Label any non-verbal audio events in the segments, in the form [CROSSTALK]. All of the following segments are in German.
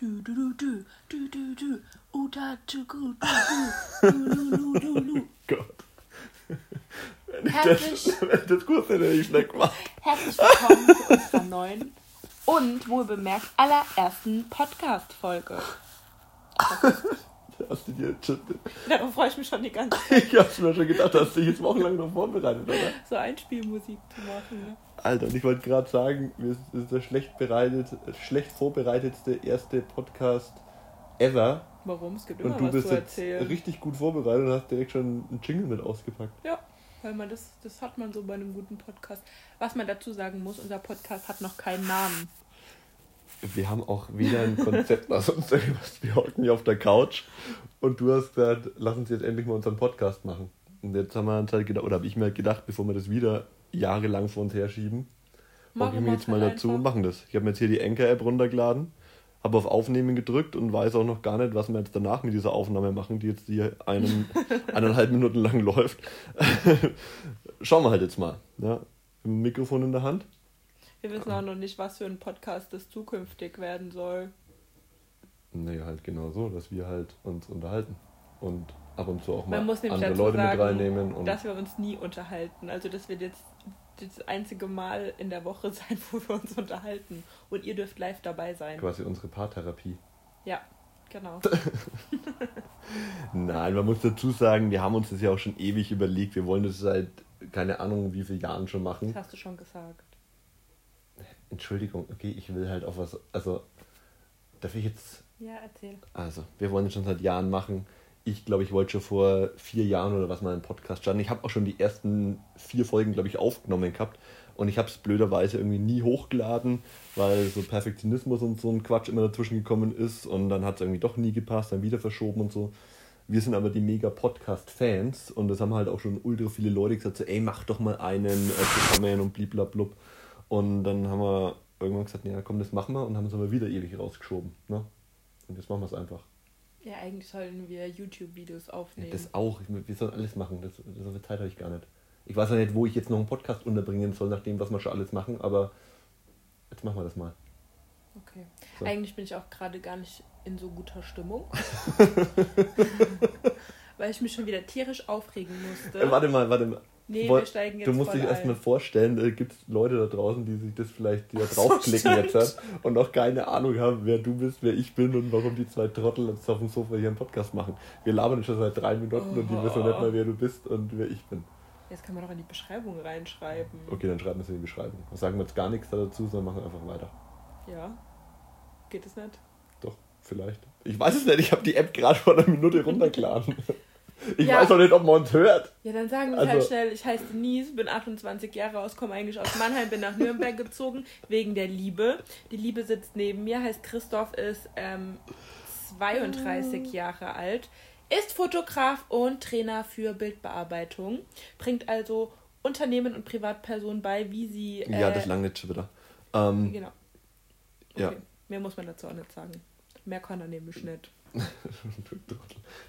Du, du, du, du, du, du, du. Uta, du, du. Du, du, du, du, du. Gott. Wenn ich Herzlich- das, wenn ich das kurz hätte, ich schlecht gemacht. Herzlich willkommen zu unserer neuen und wohl bemerkt allerersten Podcast-Folge. Hast du dir jetzt schon, Darauf freue ich mich schon die ganze [LAUGHS] Zeit, ich hab's mir schon gedacht, hast du dich jetzt wochenlang noch vorbereitet, oder? so Einspielmusik zu machen. Ne? Alter, und ich wollte gerade sagen, wir sind das ist der schlecht, bereitet, schlecht vorbereitetste erste Podcast ever. Warum? Es gibt immer Und du was bist zu jetzt erzählen. richtig gut vorbereitet und hast direkt schon einen Jingle mit ausgepackt. Ja, weil man das, das hat man so bei einem guten Podcast. Was man dazu sagen muss, unser Podcast hat noch keinen Namen. Wir haben auch weder ein Konzept noch sonst irgendwas. Wir hocken hier auf der Couch und du hast gesagt, lass uns jetzt endlich mal unseren Podcast machen. Und jetzt haben wir uns halt gedacht, oder habe ich mir halt gedacht, bevor wir das wieder jahrelang vor uns herschieben, Machen ich mir jetzt mal halt dazu und machen das. Ich habe mir jetzt hier die Anchor-App runtergeladen, habe auf Aufnehmen gedrückt und weiß auch noch gar nicht, was wir jetzt danach mit dieser Aufnahme machen, die jetzt hier einen, [LAUGHS] eineinhalb Minuten lang läuft. [LAUGHS] Schauen wir halt jetzt mal. Ja? Mikrofon in der Hand. Wir wissen auch noch nicht, was für ein Podcast das zukünftig werden soll. Naja, halt genau so, dass wir halt uns unterhalten und ab und zu auch mal Man nämlich andere Leute sagen, mit reinnehmen. Und dass wir uns nie unterhalten. Also das wird jetzt das einzige Mal in der Woche [LAUGHS] sein, wo wir uns unterhalten. Und ihr dürft live dabei sein. quasi unsere Paartherapie. Ja, genau. [LAUGHS] [LAUGHS] Nein, man muss dazu sagen, wir haben uns das ja auch schon ewig überlegt. Wir wollen das seit keine Ahnung wie vielen Jahren schon machen. Das hast du schon gesagt. Entschuldigung, okay, ich will halt auf was. Also, darf ich jetzt. Ja, erzähl. Also, wir wollen es schon seit Jahren machen. Ich glaube, ich wollte schon vor vier Jahren oder was mal einen Podcast starten. Ich habe auch schon die ersten vier Folgen, glaube ich, aufgenommen gehabt. Und ich habe es blöderweise irgendwie nie hochgeladen, weil so Perfektionismus und so ein Quatsch immer dazwischen gekommen ist. Und dann hat es irgendwie doch nie gepasst, dann wieder verschoben und so. Wir sind aber die mega Podcast-Fans und das haben halt auch schon ultra viele Leute gesagt, so, ey, mach doch mal einen äh, zusammen und bliblablub. Und dann haben wir irgendwann gesagt, ja komm, das machen wir und haben es aber wieder ewig rausgeschoben. Ne? Und jetzt machen wir es einfach. Ja, eigentlich sollten wir YouTube-Videos Ja, aufnehmen. das auch. Wir sollen alles machen. Das, so viel Zeit habe ich gar nicht. Ich weiß ja nicht, wo ich jetzt noch einen Podcast unterbringen soll, nach dem, was wir schon alles machen, aber jetzt machen wir das mal. okay. So. Eigentlich bin ich auch gerade gar nicht in so guter Stimmung. [LAUGHS] [LAUGHS] Weil ich mich schon wieder tierisch aufregen musste. Äh, warte mal, warte mal. Nee, wir steigen jetzt Du musst dich erstmal vorstellen, äh, gibt es Leute da draußen, die sich das vielleicht die da so, draufklicken stimmt. jetzt hat und noch keine Ahnung haben, wer du bist, wer ich bin und warum die zwei Trottel jetzt auf dem Sofa hier einen Podcast machen. Wir labern schon seit drei Minuten und die Oh. wissen nicht mal, wer du bist und wer ich bin. Jetzt kann man doch in die Beschreibung reinschreiben. Okay, dann schreiben wir es in die Beschreibung. Sagen wir jetzt gar nichts dazu, sondern machen einfach weiter. Ja. Geht es nicht? Doch, vielleicht. Ich weiß es nicht, ich habe die App gerade vor einer Minute runtergeladen. [LAUGHS] Ich Ja. weiß auch nicht, ob man uns hört. Ja, dann sagen wir Also- halt schnell, ich heiße Denise, bin 28 Jahre aus, komme eigentlich aus Mannheim, bin nach Nürnberg [LAUGHS] gezogen, wegen der Liebe. Die Liebe sitzt neben mir, heißt Christoph, ist ähm, 32 Jahre alt, ist Fotograf und Trainer für Bildbearbeitung, bringt also Unternehmen und Privatpersonen bei, wie sie... Äh, ja, das lange nicht schon wieder. Ähm, Genau. Ja. Okay. Mehr muss man dazu auch nicht sagen. Mehr kann er nämlich nicht. Du.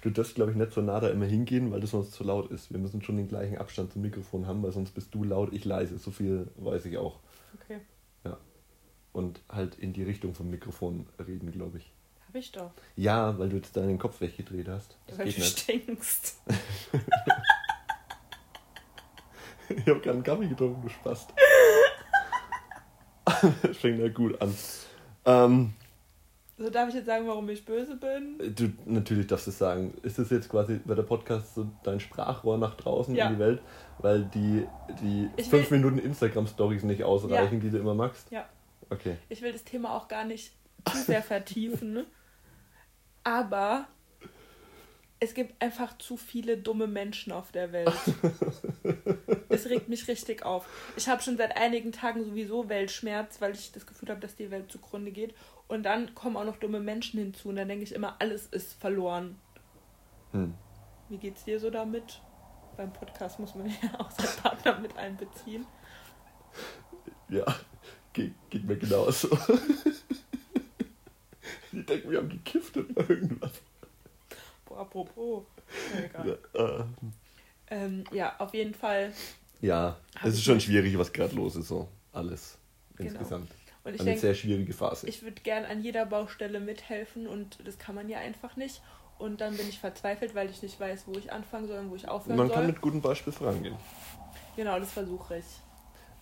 Du darfst, glaube ich, nicht so nah da immer hingehen, weil das sonst zu laut ist. Wir müssen schon den gleichen Abstand zum Mikrofon haben, weil sonst bist du laut, ich leise. So viel weiß ich auch. Okay. Und halt in die Richtung vom Mikrofon reden, glaube ich. Hab ich doch. Ja, weil du jetzt deinen Kopf weggedreht hast. Das Weil du nicht. stinkst. [LAUGHS] Ich habe gerade einen Kaffee getrunken, du Spast. das [LAUGHS] fängt ja gut an. Ähm, So darf ich jetzt sagen, warum ich böse bin? du, natürlich darfst du es sagen. Ist das jetzt quasi bei der Podcast so dein Sprachrohr nach draußen Ja. in die Welt, weil die, die Ich fünf will- Minuten Instagram-Stories nicht ausreichen, die du immer magst? Ja. Okay. Ich will das Thema auch gar nicht zu sehr vertiefen. [LAUGHS] Aber es gibt einfach zu viele dumme Menschen auf der Welt. [LAUGHS] Es regt mich richtig auf. Ich habe schon seit einigen Tagen sowieso Weltschmerz, weil ich das Gefühl habe, dass die Welt zugrunde geht. Und dann kommen auch noch dumme Menschen hinzu. Und dann denke ich immer, alles ist verloren. Hm. Wie geht's dir so damit? Beim Podcast muss man [LAUGHS] ja auch seinen Partner mit einbeziehen. Ja, geht, geht mir genauso. [LAUGHS] die denken, wir haben gekifft oder irgendwas. Boah, apropos. Ja, egal. Äh, Ähm, ja, auf jeden Fall. ja, es ist schon schwierig, was gerade los ist, so alles. Und ich eine denk, sehr schwierige Phase. ich würde gern an jeder Baustelle mithelfen und das kann man ja einfach nicht. Und dann bin ich verzweifelt, weil ich nicht weiß, wo ich anfangen soll und wo ich aufhören Man soll. kann mit gutem Beispiel vorangehen. genau, das versuche ich.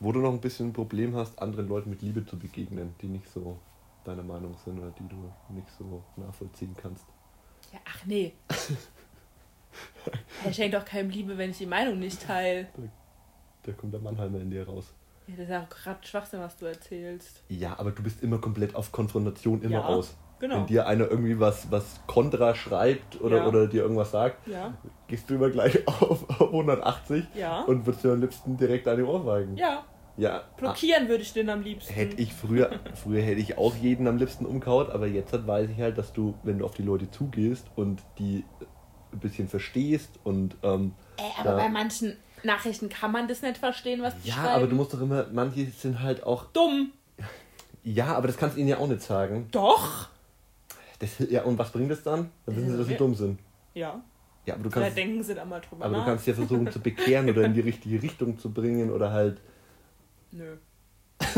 Wo du noch ein bisschen ein Problem hast, anderen Leuten mit Liebe zu begegnen, die nicht so deiner Meinung sind oder die du nicht so nachvollziehen kannst. Ja, ach nee. [LAUGHS] ich schenke doch keinem Liebe, wenn ich die Meinung nicht teile. Da kommt der Mannheimer in dir raus. Ja, das ist ja auch gerade Schwachsinn, was du erzählst. Ja, aber du bist immer komplett auf Konfrontation immer Ja, aus. genau. Wenn dir einer irgendwie was, was kontra schreibt oder, Ja. oder dir irgendwas sagt, Ja, gehst du immer gleich [LAUGHS] auf, auf 180 ja. und würdest dir am liebsten direkt eine Ohrfeigen. Ja, Ja, blockieren würde ich den am liebsten. Hätte ich früher, früher hätte ich auch jeden am liebsten umgehauen, aber jetzt halt weiß ich halt, dass du, wenn du auf die Leute zugehst und die ein bisschen verstehst und ähm, Ey, aber da- bei manchen Nachrichten kann man das nicht verstehen, was die ja, schreiben. aber du musst doch immer, manche sind halt auch, Dumm. ja, aber das kannst du ihnen ja auch nicht sagen. Doch. Das, ja, und was bringt das dann? Dann wissen sie, dass sie Ja. dumm sind. Ja. Ja, aber du Da kannst, denken sie da mal drüber aber du nach. kannst ja versuchen zu bekehren oder in die richtige Richtung zu bringen oder halt, Nö. [LAUGHS]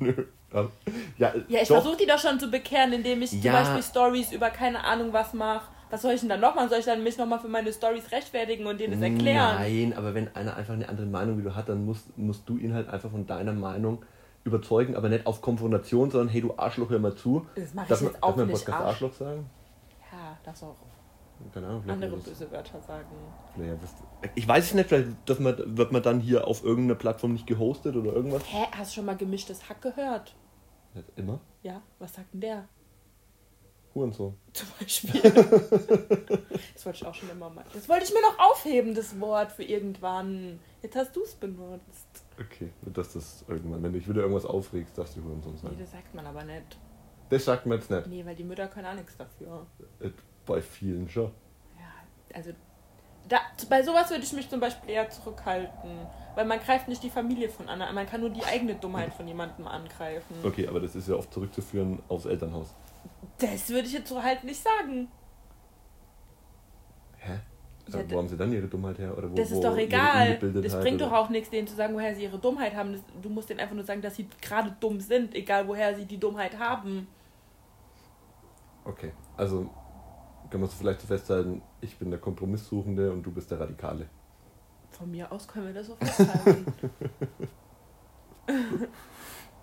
nö. Ja, ja, Ja, ich versuche die doch schon zu bekehren, indem ich zum Ja. Beispiel Stories über keine Ahnung was mache. Was soll ich denn dann noch machen? Soll ich dann mich nochmal für meine Stories rechtfertigen und denen das erklären? Nein, aber wenn einer einfach eine andere Meinung wie du hat, dann musst, musst du ihn halt einfach von deiner Meinung überzeugen, aber nicht auf Konfrontation, sondern hey, du Arschloch, hör mal zu. Das mache ich Darf man, jetzt darf auch man im nicht. Podcast Arsch. Arschloch sagen? Ja, darfst auch Keine Ahnung. vielleicht andere böse Wörter sagen. Naja, das, ich weiß es nicht, vielleicht dass man, wird man dann hier auf irgendeiner Plattform nicht gehostet oder irgendwas. Hä, hast du schon mal gemischtes Hack gehört? Nicht immer. Ja, was sagt denn der? Hurensohn. Zum Beispiel. das wollte ich auch schon immer mal. Das wollte ich mir noch aufheben, das Wort für irgendwann. Jetzt hast du es benutzt. Okay, dass das irgendwann, wenn du dich wieder irgendwas aufregst, darfst du Hurensohn Nee, sagen. das sagt man aber nicht. Das sagt man jetzt nicht. Nee, weil die Mütter können auch nichts dafür. Äh, Bei vielen schon. Ja, also da, bei sowas würde ich mich zum Beispiel eher zurückhalten. Weil man greift nicht die Familie von anderen an, man kann nur die eigene Dummheit von jemandem angreifen. Okay, aber das ist ja oft zurückzuführen aufs Elternhaus. Das würde ich jetzt so halt nicht sagen. Hä? Ja, wo haben sie dann ihre Dummheit her? Oder wo, Das ist doch egal. Das bringt oder- doch auch nichts, denen zu sagen, woher sie ihre Dummheit haben. Du musst denen einfach nur sagen, dass sie gerade dumm sind, egal woher sie die Dummheit haben. Okay, also kann man es vielleicht so festhalten, ich bin der Kompromisssuchende und du bist der Radikale. Von mir aus können wir das so festhalten. [LAUGHS]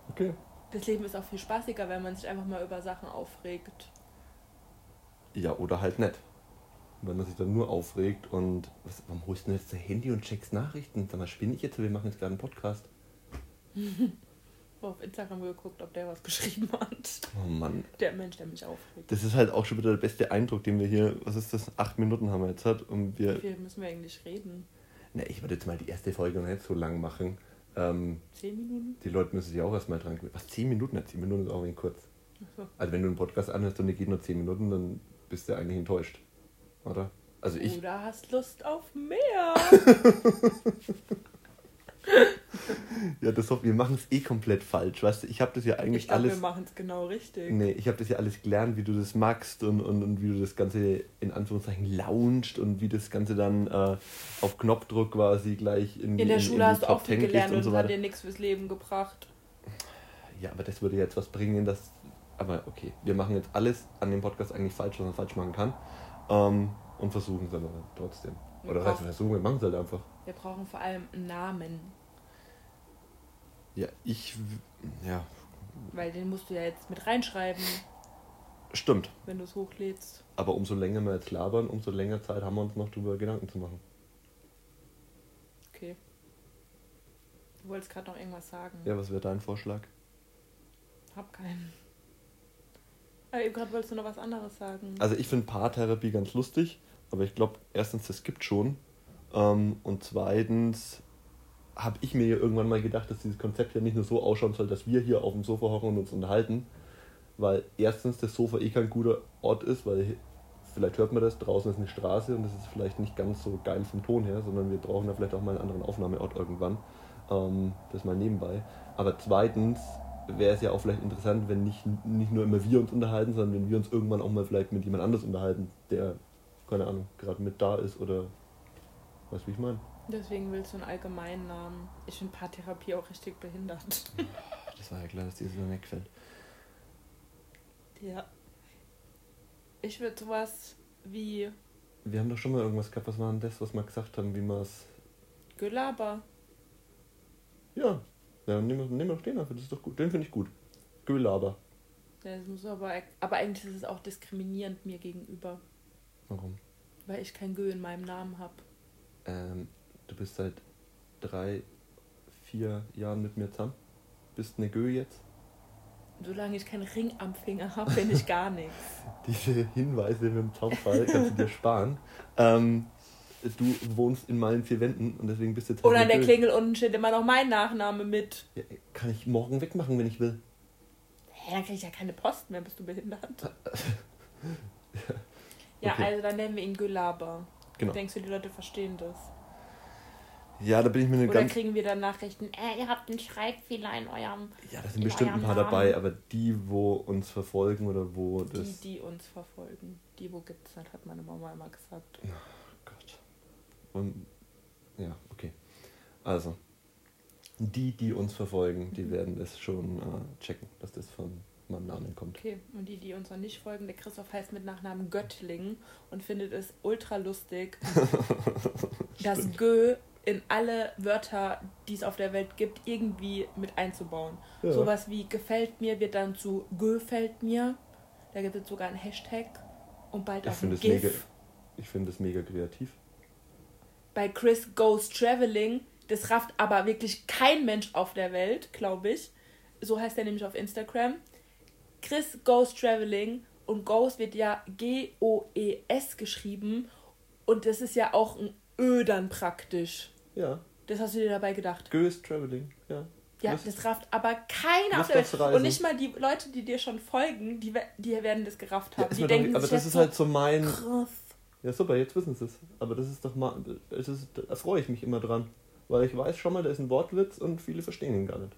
Okay. Das Leben ist auch viel spaßiger, wenn man sich einfach mal über Sachen aufregt. Ja, oder halt nicht. Wenn man sich dann nur aufregt und was, warum holst du denn jetzt dein Handy und checkst Nachrichten? Sag mal, spinne ich jetzt? Wir machen jetzt gerade einen Podcast. [LAUGHS] Auf Instagram geguckt, ob der was geschrieben hat. Oh Mann. Der Mensch, der mich aufregt. Das ist halt auch schon wieder der beste Eindruck, den wir hier, was ist das, acht Minuten haben wir jetzt hat und Wie wir, viel müssen wir eigentlich reden? na, ich würde jetzt mal die erste Folge noch nicht so lang machen. Ähm, Zehn Minuten? die Leute müssen sich auch erstmal dran gewöhnen. Was, zehn Minuten? Ja, zehn Minuten ist auch ein kurz. So. Also wenn du einen Podcast anhörst und der geht nur 10 Minuten, dann bist du eigentlich enttäuscht. Oder? Also ich. Oder hast Lust auf mehr? [LAUGHS] [LAUGHS] Ja, das wir machen es eh komplett falsch. Weißt du, ich habe das ja eigentlich Ich glaube, wir alles. machen es genau richtig. Nee, ich habe das ja alles gelernt, wie du das magst und, und, und wie du das Ganze in Anführungszeichen launcht und wie das Ganze dann äh, auf Knopfdruck quasi gleich in, In der in, Schule in die hast du auch viel 10 gelernt und so hat dir nichts fürs Leben gebracht. Ja, aber das würde jetzt was bringen, das. Aber okay, wir machen jetzt alles an dem Podcast eigentlich falsch, was man falsch machen kann. Ähm, und versuchen es aber trotzdem. Wir Oder was heißt, brauchen- wir versuchen, wir machen es halt einfach. Wir brauchen vor allem einen Namen. Ja, ich. Ja, Weil den musst du ja jetzt mit reinschreiben, stimmt. wenn du es hochlädst. Aber umso länger wir jetzt labern, umso länger Zeit haben wir uns noch darüber Gedanken zu machen. Okay. Du wolltest gerade noch irgendwas sagen. Ja, was wäre dein Vorschlag? Hab keinen. Aber eben gerade wolltest du noch was anderes sagen. Also ich finde Paartherapie ganz lustig, aber ich glaube, erstens, das gibt schon. Ähm, und zweitens habe ich mir ja irgendwann mal gedacht, dass dieses Konzept ja nicht nur so ausschauen soll, dass wir hier auf dem Sofa hocken und uns unterhalten. Weil erstens das Sofa eh kein guter Ort ist, weil vielleicht hört man das, draußen ist eine Straße und das ist vielleicht nicht ganz so geil vom Ton her, sondern wir brauchen da vielleicht auch mal einen anderen Aufnahmeort irgendwann. Ähm, das mal nebenbei. Aber zweitens wäre es ja auch vielleicht interessant, wenn nicht, nicht nur immer wir uns unterhalten, sondern wenn wir uns irgendwann auch mal vielleicht mit jemand anders unterhalten, der, keine Ahnung, gerade mit da ist oder weißt du, wie ich meine? Deswegen willst du einen allgemeinen Namen. Ich finde Paartherapie auch richtig behindert. [LAUGHS] das war ja klar, dass dir so wegfällt. Ja. Ich würde sowas wie Wir haben doch schon mal irgendwas gehabt, was war denn das, was wir gesagt haben, wie wir es. Gelaber. Ja. Ja, nehmen wir, nehmen wir doch den einfach, das ist doch gut. Den finde ich gut. Gelaber. Ja, Das muss aber, aber eigentlich ist es auch diskriminierend mir gegenüber, Warum? weil ich kein Gö in meinem Namen habe. Ähm, du bist seit drei, vier Jahren mit mir zusammen. Bist eine Gö jetzt. Solange ich keinen Ring am Finger habe, bin ich gar [LAUGHS] nichts. Diese Hinweise mit dem Zaunfall kannst du dir sparen. Ähm, du wohnst in meinen vier Wänden und deswegen bist du jetzt. halt Oder an der Gö. Klingel unten steht immer noch mein Nachname mit. Ja, kann ich morgen wegmachen, wenn ich will. Hä, dann krieg ich ja keine Post mehr, bist du behindert? [LAUGHS] Ja, Okay. also dann nennen wir ihn Gelaber. Genau. Denkst du, die Leute verstehen das? Ja, da bin ich mir eine Oder ganz. kriegen wir dann Nachrichten, äh, ihr habt einen Schreibfehler in eurem... Ja, da sind in bestimmt ein paar Namen. dabei, aber die, wo uns verfolgen oder wo Die, das. die uns verfolgen. Die, wo gibt's das, hat meine Mama immer gesagt. Gott. Und, ja, okay. Also, die, die uns verfolgen, die Mhm. werden das schon äh, checken, dass das von meinem Namen kommt. Okay, und die, die uns noch nicht folgen, der Christoph heißt mit Nachnamen Göttling und findet es ultra lustig, [LAUGHS] das Gö in alle Wörter, die es auf der Welt gibt, irgendwie mit einzubauen. Ja. Sowas wie gefällt mir wird dann zu gefällt mir. Da gibt es sogar einen Hashtag und bald Ich auch ein GIF. mega, ich finde es mega kreativ. Bei Chris Goes Traveling, das rafft aber wirklich kein Mensch auf der Welt, glaube ich. So heißt er nämlich auf Instagram. Chris Goes Traveling und Goes wird ja G-O-E-S geschrieben und das ist ja auch ein Ö dann praktisch. Ja, Das hast du dir dabei gedacht. Gös Traveling, ja. Ja, Lust- das rafft aber keiner auf der Welt. Und nicht mal die Leute, die dir schon folgen, die, die werden das gerafft Ja, haben. ist die doch denken aber das ist halt so mein. krass. Ja, super, jetzt wissen sie es. Aber das ist doch mal. Das ist, da freue ich mich immer dran. Weil ich weiß schon mal, da ist ein Wortwitz und viele verstehen ihn gar nicht.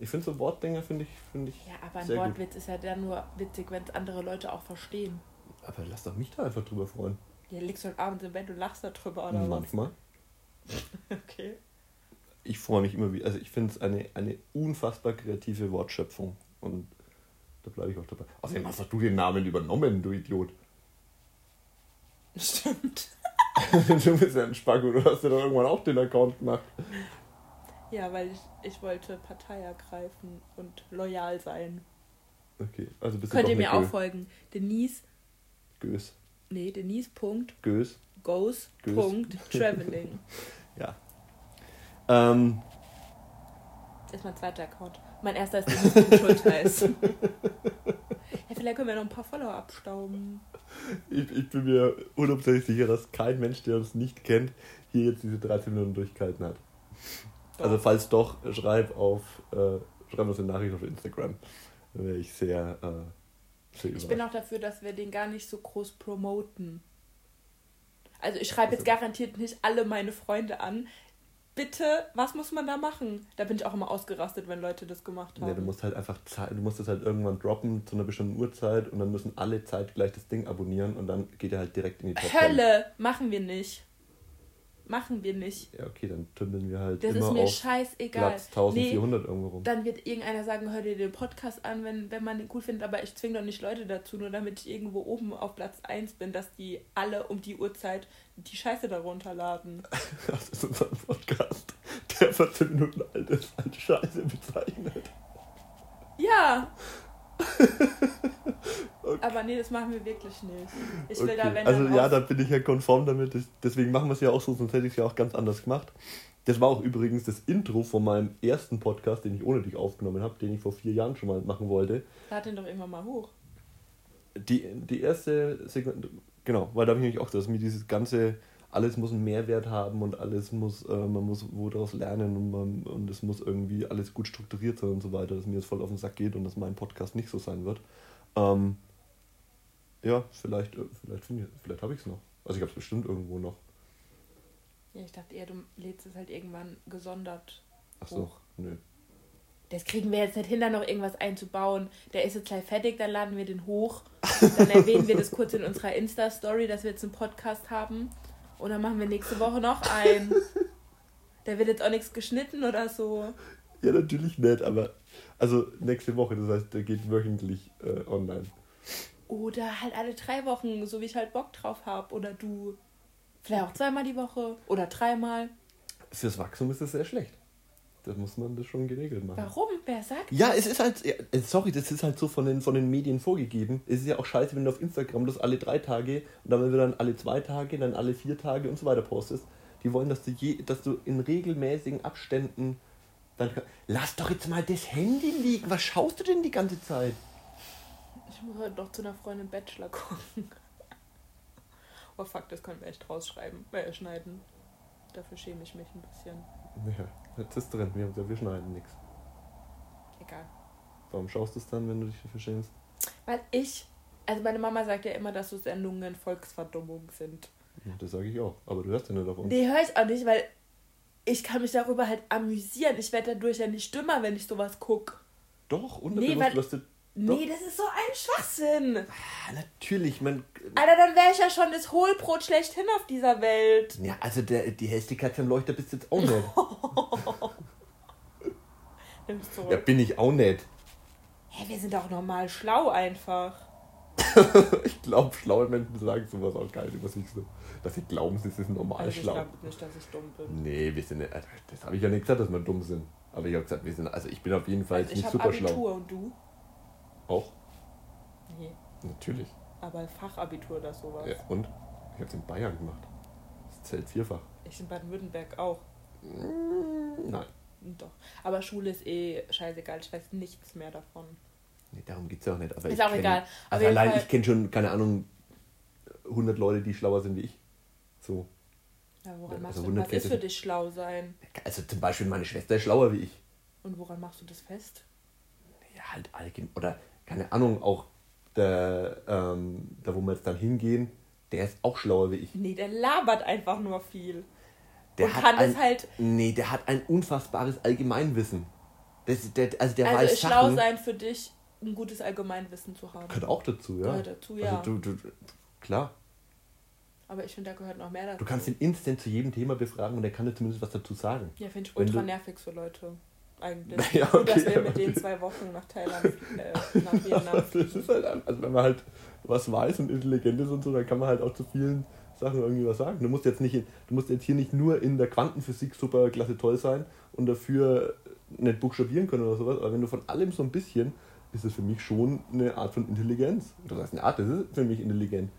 Ich finde so Wortdinger, finde ich, finde ich. Ja, aber ein Sehr gut. Wortwitz ist ja dann nur witzig, wenn es andere Leute auch verstehen. Aber lass doch mich da einfach drüber freuen. Ja, liegst du heute Abends im Bett und lachst darüber oder was? Manchmal. [LAUGHS] Okay. Ich freue mich immer wieder. Also ich finde es eine, eine unfassbar kreative Wortschöpfung. Und da bleibe ich auch dabei. Außerdem hast doch du den Namen übernommen, du Idiot. Stimmt. [LAUGHS] du bist ja ein Spacko, du hast ja doch irgendwann auch den Account gemacht. Ja, weil ich, ich wollte Partei ergreifen und loyal sein. Okay, also bist Könnt ihr mir eine auch folgen. Denise, Gös. nee, Denise. Punkt, Gös. goes. Gös. Punkt, [LAUGHS] traveling. Ja. Ähm, Das ist mein zweiter Account. Mein erster ist Denise Schultheiß. [LAUGHS] ja, vielleicht können wir noch ein paar Follower abstauben. ich, ich bin mir hundertprozentig sicher, dass kein Mensch, der uns nicht kennt, hier jetzt diese 13 Minuten durchgehalten hat. Also falls doch, schreib auf, äh, schreib uns eine Nachricht auf Instagram. Da wäre ich sehr, äh, sehr Ich bin auch dafür, dass wir den gar nicht so groß promoten. Also ich schreibe jetzt garantiert nicht alle meine Freunde an. Bitte, was muss man da machen? Da bin ich auch immer ausgerastet, wenn Leute das gemacht haben. Nee, du musst halt einfach Zeit, du musst es halt irgendwann droppen zu einer bestimmten Uhrzeit und dann müssen alle zeitgleich das Ding abonnieren und dann geht er halt direkt in die Top 10. Hölle, machen wir nicht. Machen wir nicht. Ja, okay, dann tümmeln wir halt Das immer ist mir auf scheißegal. Platz 1400 irgendwo rum. Dann wird irgendeiner sagen, hör dir den Podcast an, wenn, wenn man den cool findet, aber ich zwinge doch nicht Leute dazu, nur damit ich irgendwo oben auf Platz 1 bin, dass die alle um die Uhrzeit die Scheiße darunter laden. [LAUGHS] Das ist unser Podcast, der 14 Minuten alt ist, als Scheiße bezeichnet. Ja! [LAUGHS] Okay. Aber nee, das machen wir wirklich nicht. Ich will Okay. da, wenn also ja, da bin ich ja konform damit. Deswegen machen wir es ja auch so, sonst hätte ich es ja auch ganz anders gemacht. Das war auch übrigens das Intro von meinem ersten Podcast, den ich ohne dich aufgenommen habe, den ich vor vier Jahren schon mal machen wollte. Lad den doch irgendwann mal hoch. Die, die erste Sequenz, genau, weil da habe ich nämlich auch, dass mir dieses ganze, alles muss einen Mehrwert haben und alles muss, äh, man muss wo daraus lernen und, man, und es muss irgendwie alles gut strukturiert sein und so weiter, dass mir das voll auf den Sack geht und dass mein Podcast nicht so sein wird. Ähm, ja, vielleicht, äh, vielleicht, finde ich- vielleicht habe ich es noch. Also ich habe es bestimmt irgendwo noch. Ja, ich dachte eher, du lädst es halt irgendwann gesondert Ach so, hoch. nö. Das kriegen wir jetzt nicht hin, da noch irgendwas einzubauen. Der ist jetzt gleich fertig, dann laden wir den hoch. Dann erwähnen wir das kurz in unserer Insta-Story, dass wir jetzt einen Podcast haben. Und dann machen wir nächste Woche noch einen. [LAUGHS] Da wird jetzt auch nichts geschnitten oder so. Ja, natürlich nicht, aber also nächste Woche, das heißt, der geht wöchentlich äh, online. Oder halt alle drei Wochen, so wie ich halt Bock drauf habe. Oder du vielleicht auch zweimal die Woche oder dreimal. Fürs Wachstum ist das sehr schlecht. Da muss man das schon geregelt machen. Warum? Wer sagt Ja, es ist halt, ja, sorry, das ist halt so von den, von den Medien vorgegeben. Es ist ja auch scheiße, wenn du auf Instagram das alle drei Tage und dann wieder dann alle zwei Tage, dann alle vier Tage und so weiter postest. Die wollen, dass du, je, dass du in regelmäßigen Abständen dann. Lass doch jetzt mal das Handy liegen. Was schaust du denn die ganze Zeit? Ich muss heute noch zu einer Freundin Bachelor gucken. [LAUGHS] Oh fuck, das können wir echt rausschreiben, äh, schneiden. Dafür schäme ich mich ein bisschen. Ja, jetzt ist drin. Wir, wir schneiden nichts. Egal. Warum schaust du es dann, wenn du dich dafür schämst? Weil ich, also meine Mama sagt ja immer, dass so Sendungen Volksverdummung sind. Ja, Das sage ich auch. Aber du hörst ja nicht auf uns. Nee, höre ich auch nicht, weil ich kann mich darüber halt amüsieren. Ich werde dadurch ja nicht dümmer, wenn ich sowas gucke. Doch, Nee, unterbewusst weil- wirst du. Nee, das ist so ein Schwachsinn. Ah, natürlich, man. Alter, dann wäre ich ja schon das Hohlbrot schlechthin auf dieser Welt. Ja, also der, die Hässlichkeit vom Leuchter bist jetzt auch nicht. [LAUGHS] Nimm's zurück. ja, bin ich auch nicht. Hä, wir sind doch normal schlau einfach. [LAUGHS] Ich glaube, schlaue Menschen sagen sowas auch geil über sich so. Dass sie glauben, sie sind normal Also ich schlau. glaube nicht, dass ich dumm bin. Nee, wir sind nicht. also, Das habe ich ja nicht gesagt, dass wir dumm sind. Aber ich habe gesagt, wir sind. Also ich bin auf jeden Fall Also ich nicht habe super Abitur schlau. und du? Auch? Nee, Natürlich. aber Fachabitur oder sowas. Ja, und? Ich habe es in Bayern gemacht. Das zählt vierfach. Ich in Baden-Württemberg auch. Mm, Nein. Doch. Aber Schule ist eh scheißegal. Ich weiß nichts mehr davon. Nee, darum geht es ja auch nicht. Aber Ist ich auch kenn- egal. Also allein, Fall- ich kenne schon, keine Ahnung, 100 Leute, die schlauer sind wie ich. So. Ja, woran Ja, machst also du, 100 was ist für dich schlau sein? Also zum Beispiel meine Schwester ist schlauer wie ich. Und woran machst du das fest? Ja, halt allgemein. Oder, keine Ahnung, auch der, ähm, da wo wir jetzt dann hingehen, der ist auch schlauer wie ich. Nee, der labert einfach nur viel. Der und hat kann ein, es halt. Nee, der hat ein unfassbares Allgemeinwissen. Das, der, also der Also weiß ist schlau sein für dich, ein gutes Allgemeinwissen zu haben. Gehört auch dazu, ja. Gehört dazu, ja. Also du, du, klar. Aber ich finde, da gehört noch mehr dazu. Du kannst ihn instant zu jedem Thema befragen und er kann dir zumindest was dazu sagen. Ja, finde ich ultra nervig so Leute. Eigentlich. [LAUGHS] Ja, Gut, dass okay, wir mit denen zwei Wochen nach Thailand, [LAUGHS] äh, nach Vietnam Das ist halt, also wenn man halt was weiß und intelligent ist und so, dann kann man halt auch zu vielen Sachen irgendwie was sagen. Du musst jetzt nicht, du musst jetzt hier nicht nur in der Quantenphysik super klasse toll sein und dafür nicht buchstabieren können oder sowas, aber wenn du von allem so ein bisschen, ist es für mich schon eine Art von Intelligenz. Das heißt, eine Art, das ist für mich intelligent.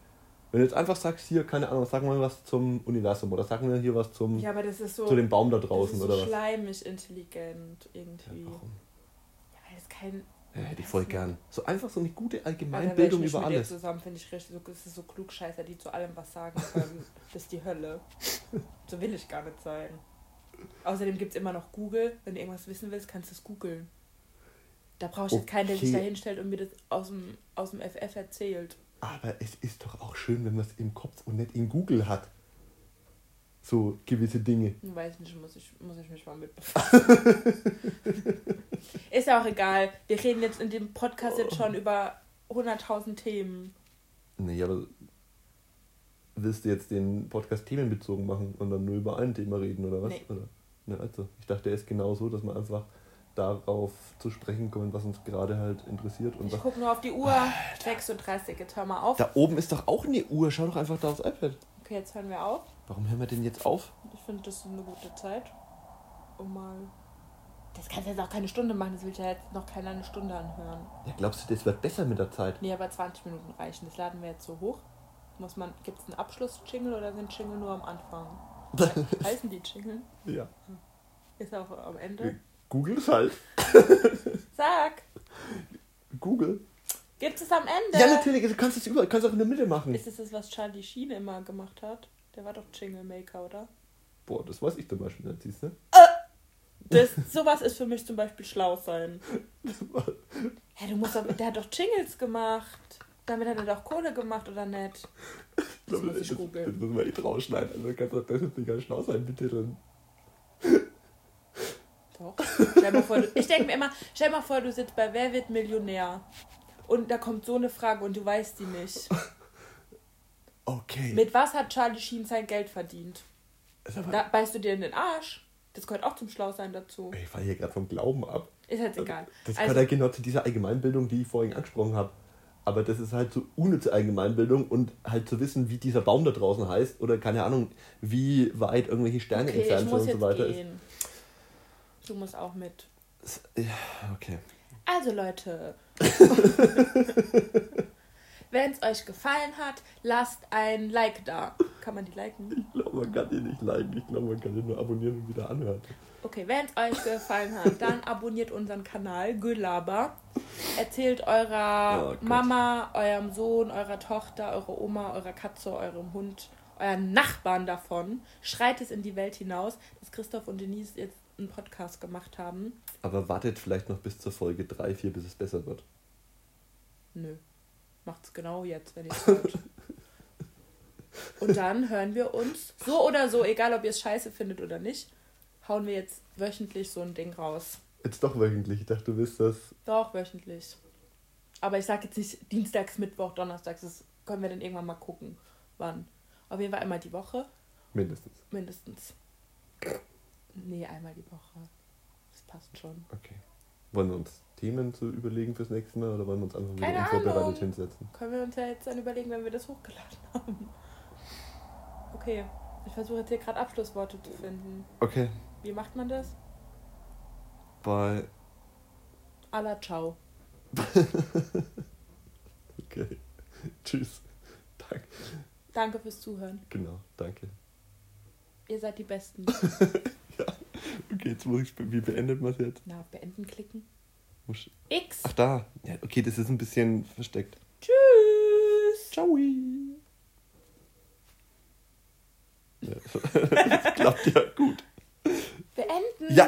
Wenn du jetzt einfach sagst, hier, keine Ahnung, sag mal was zum Universum oder sag mir hier was zum, Ja, aber das ist so. zu dem Baum da das draußen ist so oder was. schleimig intelligent Ja, irgendwie. Ja, warum? weil das kein. Ja, hätte ich voll gern. So einfach so eine gute Allgemeinbildung ich über alles. zusammen finde ich richtig so, das ist so Klugscheißer, die zu allem was sagen können. [LAUGHS] das ist die Hölle. So will ich gar nicht sein. Außerdem gibt es immer noch Google. Wenn du irgendwas wissen willst, kannst du es googeln. Da brauchst du jetzt keinen, der sich Okay. da hinstellt und mir das aus dem, aus dem FF erzählt. Aber es ist doch auch schön, wenn man es im Kopf und nicht in Google hat. So gewisse Dinge. Hm, Weiß nicht, muss ich, muss ich mich mal mit befassen. [LAUGHS] ist ja auch egal. Wir reden jetzt in dem Podcast jetzt schon über 100.000 Themen. Nee, aber willst du jetzt den Podcast themenbezogen machen und dann nur über ein Thema reden oder was? Nee. Oder? Ne, also, ich dachte, der ist genau so, dass man einfach darauf zu sprechen kommt, was uns gerade halt interessiert. Und Ich gucke nur auf die Uhr. 36, jetzt hör mal auf. da oben ist doch auch eine Uhr. Schau doch einfach da aufs iPad. Okay, jetzt hören wir auf. Warum hören wir denn jetzt auf? Ich finde, das ist eine gute Zeit. Um mal. Das kannst du jetzt auch keine Stunde machen, das will ja jetzt noch keiner eine Stunde anhören. Ja, glaubst du, das wird besser mit der Zeit? Nee, aber 20 Minuten reichen. Das laden wir jetzt so hoch. Muss man. Gibt es einen Abschluss-Jingle oder sind Jingle nur am Anfang? [LAUGHS] Heißen die Jingle? Ja. Ist auch am Ende. Google ist halt. [LAUGHS] Sag! Google. Gibt es am Ende? Ja, natürlich. Du kannst es überall. Du kannst auch in der Mitte machen. Ist es das, was Charlie Sheen immer gemacht hat? Der war doch Jingle Maker, oder? Boah, das weiß ich zum Beispiel nicht, siehst du? Das, [LAUGHS] sowas ist für mich zum Beispiel schlau sein. [LAUGHS] Ja, du musst doch, der hat doch Jingles gemacht. Damit hat er doch Kohle gemacht, oder nicht? Das muss ich das, googeln. das muss man eh rausschneiden. Also kannst du das jetzt nicht ganz schlau sein, bitte. Doch. Stell mal vor, du, ich denke mir immer, stell mal vor, du sitzt bei Wer wird Millionär? Und da kommt so eine Frage und du weißt die nicht. Okay. Mit was hat Charlie Sheen sein Geld verdient? Ist Da beißt du dir in den Arsch. Das gehört auch zum Schlausein dazu. Ich falle hier gerade vom Glauben ab. Ist jetzt egal. Das Also- gehört ja genau zu dieser Allgemeinbildung, die ich vorhin angesprochen habe. Aber das ist halt so unnütze Allgemeinbildung und halt zu wissen, wie dieser Baum da draußen heißt oder keine Ahnung, wie weit irgendwelche Sterne Okay, entfernt sind und so weiter. gehen. Du musst auch mit. Ja, okay. Also Leute, [LAUGHS] wenn es euch gefallen hat, lasst ein Like da. Kann man die liken? Ich glaube, man kann die nicht liken. Ich glaube, man kann die nur abonnieren und wieder anhören. Okay, wenn es euch gefallen hat, dann [LAUGHS] abonniert unseren Kanal Gülaba. Erzählt eurer Oh. Mama, eurem Sohn, eurer Tochter, eurer Oma, eurer Katze, eurem Hund, euren Nachbarn davon. Schreit es in die Welt hinaus, dass Christoph und Denise jetzt einen Podcast gemacht haben. Aber wartet vielleicht noch bis zur Folge 3, 4, bis es besser wird. Nö. Macht's genau jetzt, wenn ihr es hört. [LAUGHS] Und dann hören wir uns, so oder so, egal ob ihr es scheiße findet oder nicht, hauen wir jetzt wöchentlich so ein Ding raus. Jetzt doch wöchentlich. Ich dachte, du willst das. Doch, wöchentlich. Aber ich sag jetzt nicht Dienstags, Mittwoch, Donnerstags. Das können wir dann irgendwann mal gucken, wann. Auf jeden Fall einmal die Woche, Mindestens. mindestens. Nee, einmal die Woche. Das passt schon. Okay. Wollen wir uns Themen zu überlegen fürs nächste Mal oder wollen wir uns einfach wieder unvorbereitet hinsetzen? Können wir uns ja jetzt dann überlegen, wenn wir das hochgeladen haben. Okay, ich versuche jetzt hier gerade Abschlussworte zu finden. Okay. Wie macht man das? Bei. Alla ciao. [LAUGHS] Okay. Tschüss. Danke. Danke fürs Zuhören. Genau, danke. Ihr seid die Besten. [LAUGHS] Okay, jetzt muss ich. Wie beendet man es jetzt? Na, Beenden klicken. Muss- X. Ach, da. Ja, okay, das ist ein bisschen versteckt. Tschüss. Ciao. Ja, [LAUGHS] das klappt ja gut. Beenden. Ja,